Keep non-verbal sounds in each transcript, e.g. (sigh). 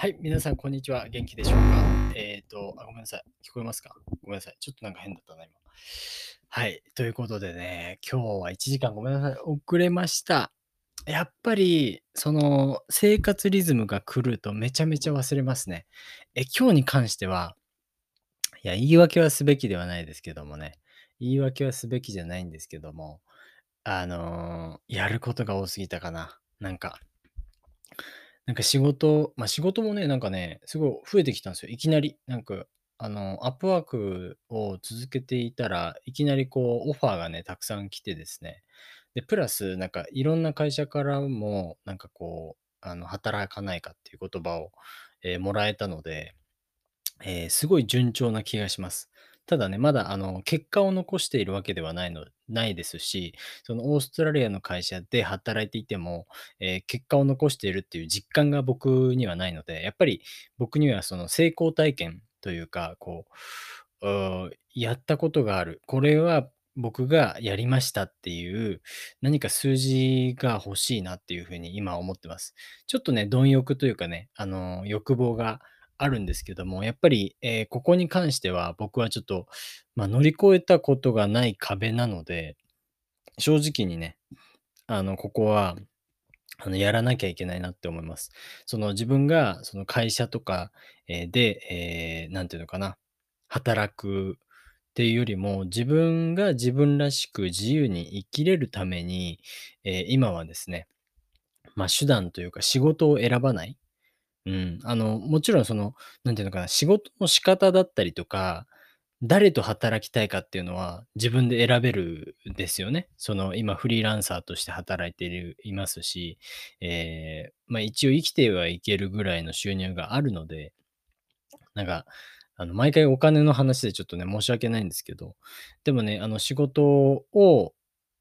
はい、皆さん、こんにちは。元気でしょうか？えっ、とあ、ごめんなさい。聞こえますか？ごめんなさい。ちょっとなんか変だったな、今。はい、ということでね、今日は1時間ごめんなさい。遅れました。やっぱり、その、生活リズムが来るとめちゃめちゃ忘れますね。え、今日に関しては、いや、言い訳はすべきではないですけどもね。言い訳はすべきじゃないんですけども、あの、やることが多すぎたかな。なんか。なんか仕事ま、仕事もね、なんかね、すごい増えてきたんですよ。いきなり。なんか、あの、アップワークを続けていたら、いきなりこうオファーがね、たくさん来てですね。で、プラス、なんかいろんな会社からも、なんかこう、あの、働かないかっていう言葉を、え、もらえたので、ええ、すごい順調な気がします。ただね、まだあの、結果を残しているわけではないのないですし、そのオーストラリアの会社で働いていても、え、結果を残しているっていう実感が僕にはないので、やっぱり僕にはその成功体験というか、こう、うやったことがある、これは僕がやりましたっていう、何か数字が欲しいなっていう風に今思ってます。ちょっとね、貪欲というかね、あの、欲望があるんですけども、やっぱり、ええ、ここに関しては僕はちょっと、ま、乗り越えたことがない壁なので、正直にね、あの、ここは、あの、やらなきゃいけないなって思います。その自分がその会社とか、ええ、で、ええ、なんていうのかな、働くっていうよりも、自分が自分らしく自由に生きれるために、ええ、今はですね、ま、手段というか仕事を選ばない。うん、あの、もちろんその、なんていうのかな、仕事の仕方だったりとか、誰と働きたいかっていうのは自分で選べるですよね。その、今フリーランサーとして働いているいますし、ええ、まあ、一応生きてはいけるぐらいの収入があるので、なんか、あの、毎回お金の話でちょっとね、申し訳ないんですけど、でもね、あの、仕事を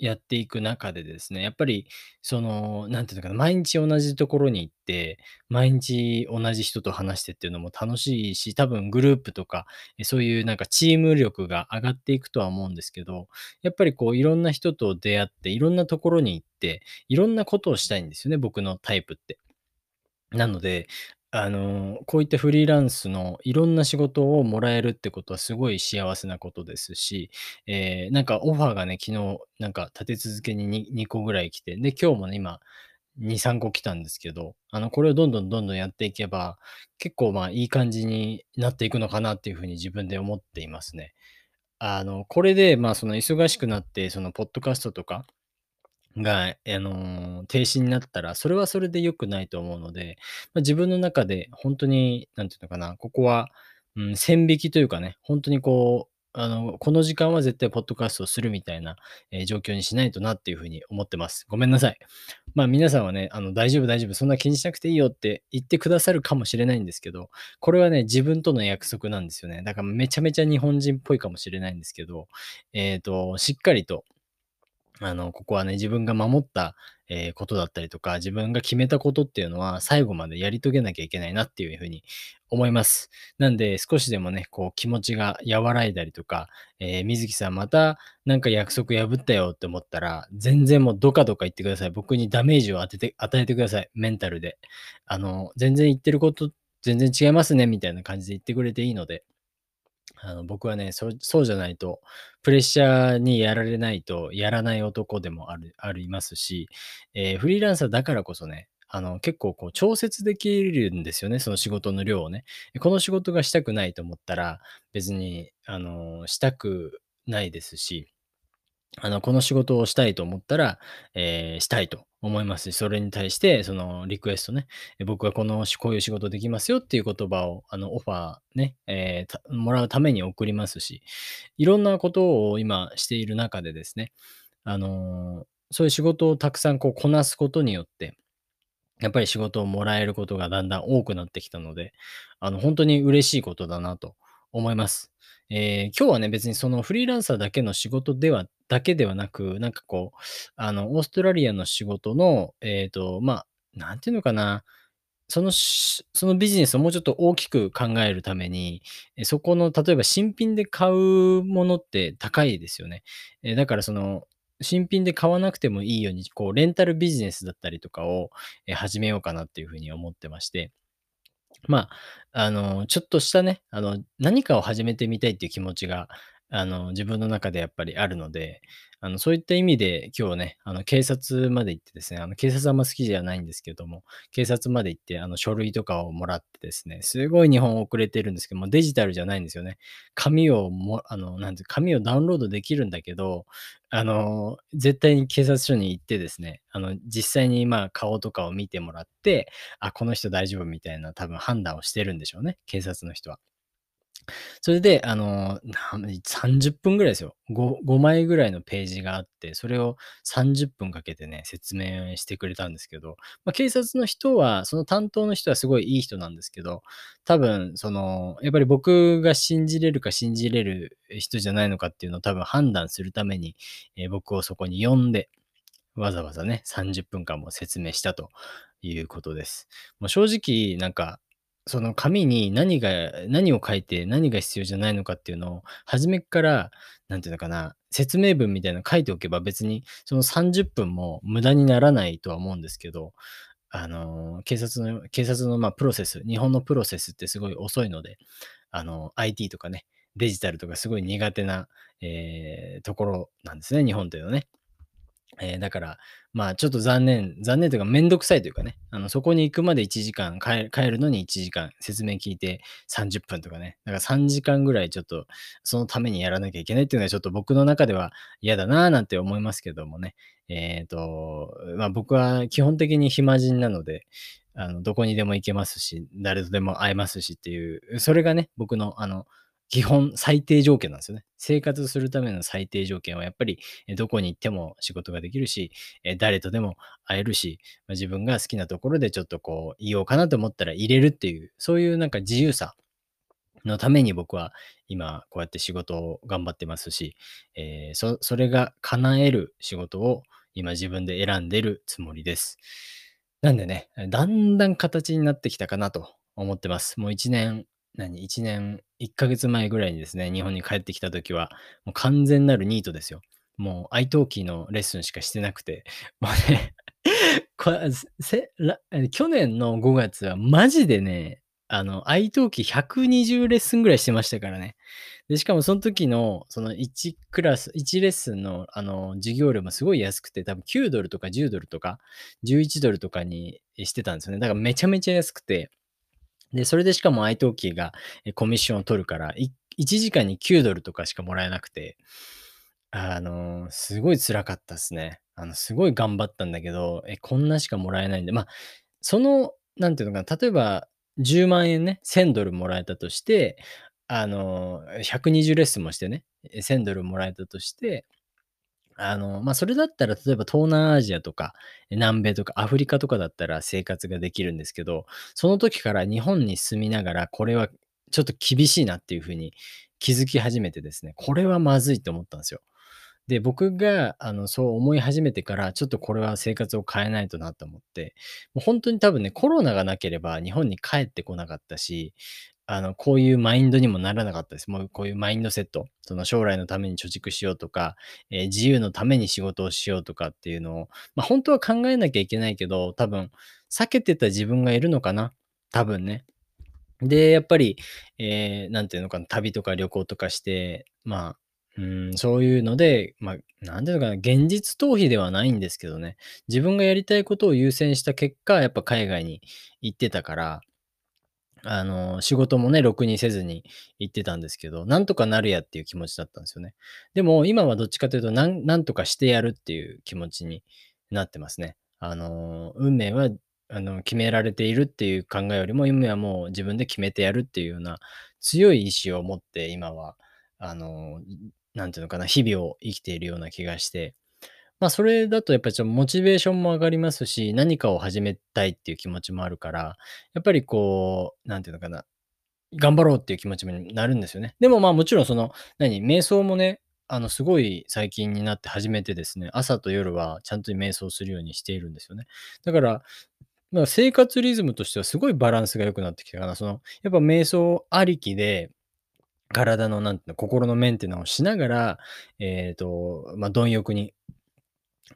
やっていく中でですね、やっぱりその、なんていうのかな、毎日同じところに行って、毎日同じ人と話してっていうのも楽しいし、多分グループとか、え、そういうなんかチーム力が上がっていくとは思うんですけど、やっぱりこういろんな人と出会って、いろんなところに行って、いろんなことをしたいんですよね、僕のタイプって。なので、あの、こういったフリーランスのいろんな仕事をもらえるってことはすごい幸せなことですし、ええ、なんかオファーがね、昨日なんか立て続けにに2個ぐらい来て、で、今日もね、今2、3個来たんですけど、あの、これをどんどんどんどんやっていけば、結構、まあ、いい感じになっていくのかなっていう風に自分で思っていますね。あの、これで、まあ、その忙しくなって、そのポッドキャストとかが、あの、停止になったら、それはそれで良くないと思うので、ま、自分の中でほんとに、なんていうのかな、ここは、うん、線引きというかね、ほんとにこう、あの、この時間は絶対ポッドキャストをするみたいな、え、状況にしないとなっていう風に思ってます。ごめんなさい。(laughs) まあ、皆さんはね、あの、大丈夫大丈夫、そんな気にしなくていいよって言ってくださるかもしれないんですけど、これはね、自分との約束なんですよね。だからめちゃめちゃ日本人っぽいかもしれないんですけど、えっと、しっかりと、あの、ここはね、自分が守った、ええ、ことだったりとか、自分が決めたことっていうのは最後までやり遂げなきゃいけないなっていう風に思います。なんで、少しでもね、こう気持ちが和らいだりとか、ええ、「水木さんまたなんか約束破ったよ」って思ったら、全然もうどかどか言ってください。僕にダメージを当てて与えてください、メンタルで。あの、「全然言ってること全然違いますね」みたいな感じで言ってくれていいので。あの、僕はね、そうそうじゃないと、プレッシャーにやられないとやらない男でもあるありますし、えー、フリーランサーだからこそね、あの、結構こう調節できるんですよね、その仕事の量をね。この仕事がしたくないと思ったら、別にあの、したくないですし、あの、この仕事をしたいと思ったら、ええ、したいと思いますし、それに対してそのリクエストね、僕はこのこういう仕事できますよっていう言葉を、あの、オファーね、ええ、たもらうために送りますし、いろんなことを今している中でですね、あの、そういう仕事をたくさんこうこなすことによって、やっぱり仕事をもらえることがだんだん多くなってきたので、あの、ほんとに嬉しいことだなと思います。ええ、今日はね、別にそのフリーランサーだけの仕事ではだけではなく、なんかこう、あの、オーストラリアの仕事の、ええと、ま、何て言うのかな、そのしそのビジネスをもうちょっと大きく考えるために、え、そこの例えば新品で買うものって高いですよね。え、だからその、新品で買わなくてもいいように、こうレンタルビジネスだったりとかを、え、始めようかなっていう風に思ってまして。まあ、あの、ちょっとしたね、あの、何かを始めてみたいっていう気持ちが、あの、自分の中でやっぱりあるので、あの、そういった意味で今日ね、あの、警察まで行ってですね、あの、警察あんま好きじゃないんですけども、警察まで行って、あの、書類とかをもらってですね、すごい日本遅れてるんですけども、デジタルじゃないんですよね。紙をもあの、なんて紙をダウンロードできるんだけど、あの、絶対に警察署に行ってですね、あの、実際にまあ顔とかを見てもらって、あ、この人大丈夫みたいな多分判断をしてるんでしょうね、警察の人は。それで、あの、30分ぐらいですよ。5, 5枚ぐらいのページがあって、それを30分かけてね、説明してくれたんですけど、まあ、警察の人は、その担当の人はすごいいい人なんですけど、多分、その、やっぱり僕が信じれるか信じれる人じゃないのかっていうのを多分判断するために、えー、僕をそこに呼んで、わざわざね、30分間も説明したということです。もう正直、なんか、その紙に何が何を書いて何が必要じゃないのかっていうのを初めから、なんていうのかな、説明文みたいなの書いておけば別にその30分も無駄にならないとは思うんですけど、あの、警察の警察の、ま、プロセス日本のプロセスってすごい遅いので、あの、IT とかね、デジタルとかすごい苦手な、えーところなんですね、日本というのはね。えー、だから、まあちょっと残念、残念というかめんどくさいというかね、あのそこに行くまで1時間帰、帰るのに1時間、説明聞いて30分とかね、だから3時間ぐらいちょっとそのためにやらなきゃいけないっていうのはちょっと僕の中では嫌だなぁなんて思いますけどもね、えっ、ー、と、まあ僕は基本的に暇人なので、あのどこにでも行けますし、誰とでも会えますしっていう、それがね、僕のあの、基本最低条件なんですよね。生活するための最低条件はやっぱりどこに行っても仕事ができるし、誰とでも会えるし、自分が好きなところでちょっとこう言おうかなと思ったら入れるっていう、そういうなんか自由さのために僕は今こうやって仕事を頑張ってますし、えー、そそれが叶える仕事を今自分で選んでるつもりです。なんでね、だんだん形になってきたかなと思ってます。もう1年何、1年1ヶ月前ぐらいにですね、日本に帰ってきた時は、もう完全なるニートですよ。もう iTalki のレッスンしかしてなくて、(laughs) もうね (laughs) こせ去年の5月はマジでね、あの、iTalki120 レッスンぐらいしてましたからね。で、しかもその時の、その1クラス、1レッスンの、あの、授業料もすごい安くて、多分9ドルとか10ドルとか、11ドルとかにしてたんですよね。だからめちゃめちゃ安くて、で、それでしかも iTalki がコミッションを取るから、1時間に9ドルとかしかもらえなくて、あの、すごい辛かったですね。あの、すごい頑張ったんだけど、え、こんなしかもらえないんで、まあ、その、なんていうのかな、例えば10万円ね、1000ドルもらえたとして、あの、120レッスンもしてね、1000ドルもらえたとして、あの、まあ、それだったら、例えば東南アジアとか、南米とかアフリカとかだったら生活ができるんですけど、その時から日本に住みながら、これはちょっと厳しいなっていうふうに気づき始めてですね、これはまずいと思ったんですよ。で、僕が、あの、そう思い始めてから、ちょっとこれは生活を変えないとなと思って、もう本当に多分ね、コロナがなければ日本に帰ってこなかったし、あの、こういうマインドにもならなかったです。もうこういうマインドセット。その将来のために貯蓄しようとか、えー、自由のために仕事をしようとかっていうのを、まあ本当は考えなきゃいけないけど、多分避けてた自分がいるのかな。多分ね。で、やっぱり、えー、ていうのかな、旅とか旅行とかして、まあ、うん、そういうので、まあ、なんていうのかな、現実逃避ではないんですけどね、自分がやりたいことを優先した結果、やっぱ海外に行ってたから、あの、仕事もね、ろくにせずに行ってたんですけど、なんとかなるやっていう気持ちだったんですよね。でも、今はどっちかというと、なん、とかしてやるっていう気持ちになってますね。あの、運命は、あの、決められているっていう考えよりも、運命はもう自分で決めてやるっていうような強い意志を持って、今は、あの、なんていうのかな、日々を生きているような気がして、まあ、それだとやっぱりちょっとモチベーションも上がりますし、何かを始めたいっていう気持ちもあるから、やっぱりこう、なんていうのかな、頑張ろうっていう気持ちになるんですよね。でもまあもちろんその、何、瞑想もね、あの、すごい最近になって始めてですね、朝と夜はちゃんと瞑想するようにしているんですよね。だから、まあ、生活リズムとしてはすごいバランスが良くなってきたかな。その、やっぱ瞑想ありきで、体の、なんていうの、心のメンテナンスをしながら、えっ、ー、と、まあ、貪欲に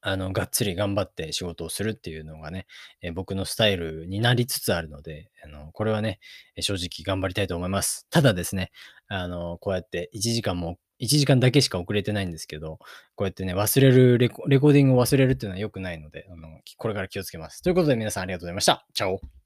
あの、がっつり頑張って仕事をするっていうのがね、えー僕のスタイルになりつつあるので、あの、これはね、正直頑張りたいと思います。ただですね、あの、こうやって1時間も、1時間だけしか遅れてないんですけど、こうやってね、忘れるレコ、レコーディングを忘れるっていうのは良くないので、あの、これから気をつけます。ということで皆さんありがとうございました。チャオ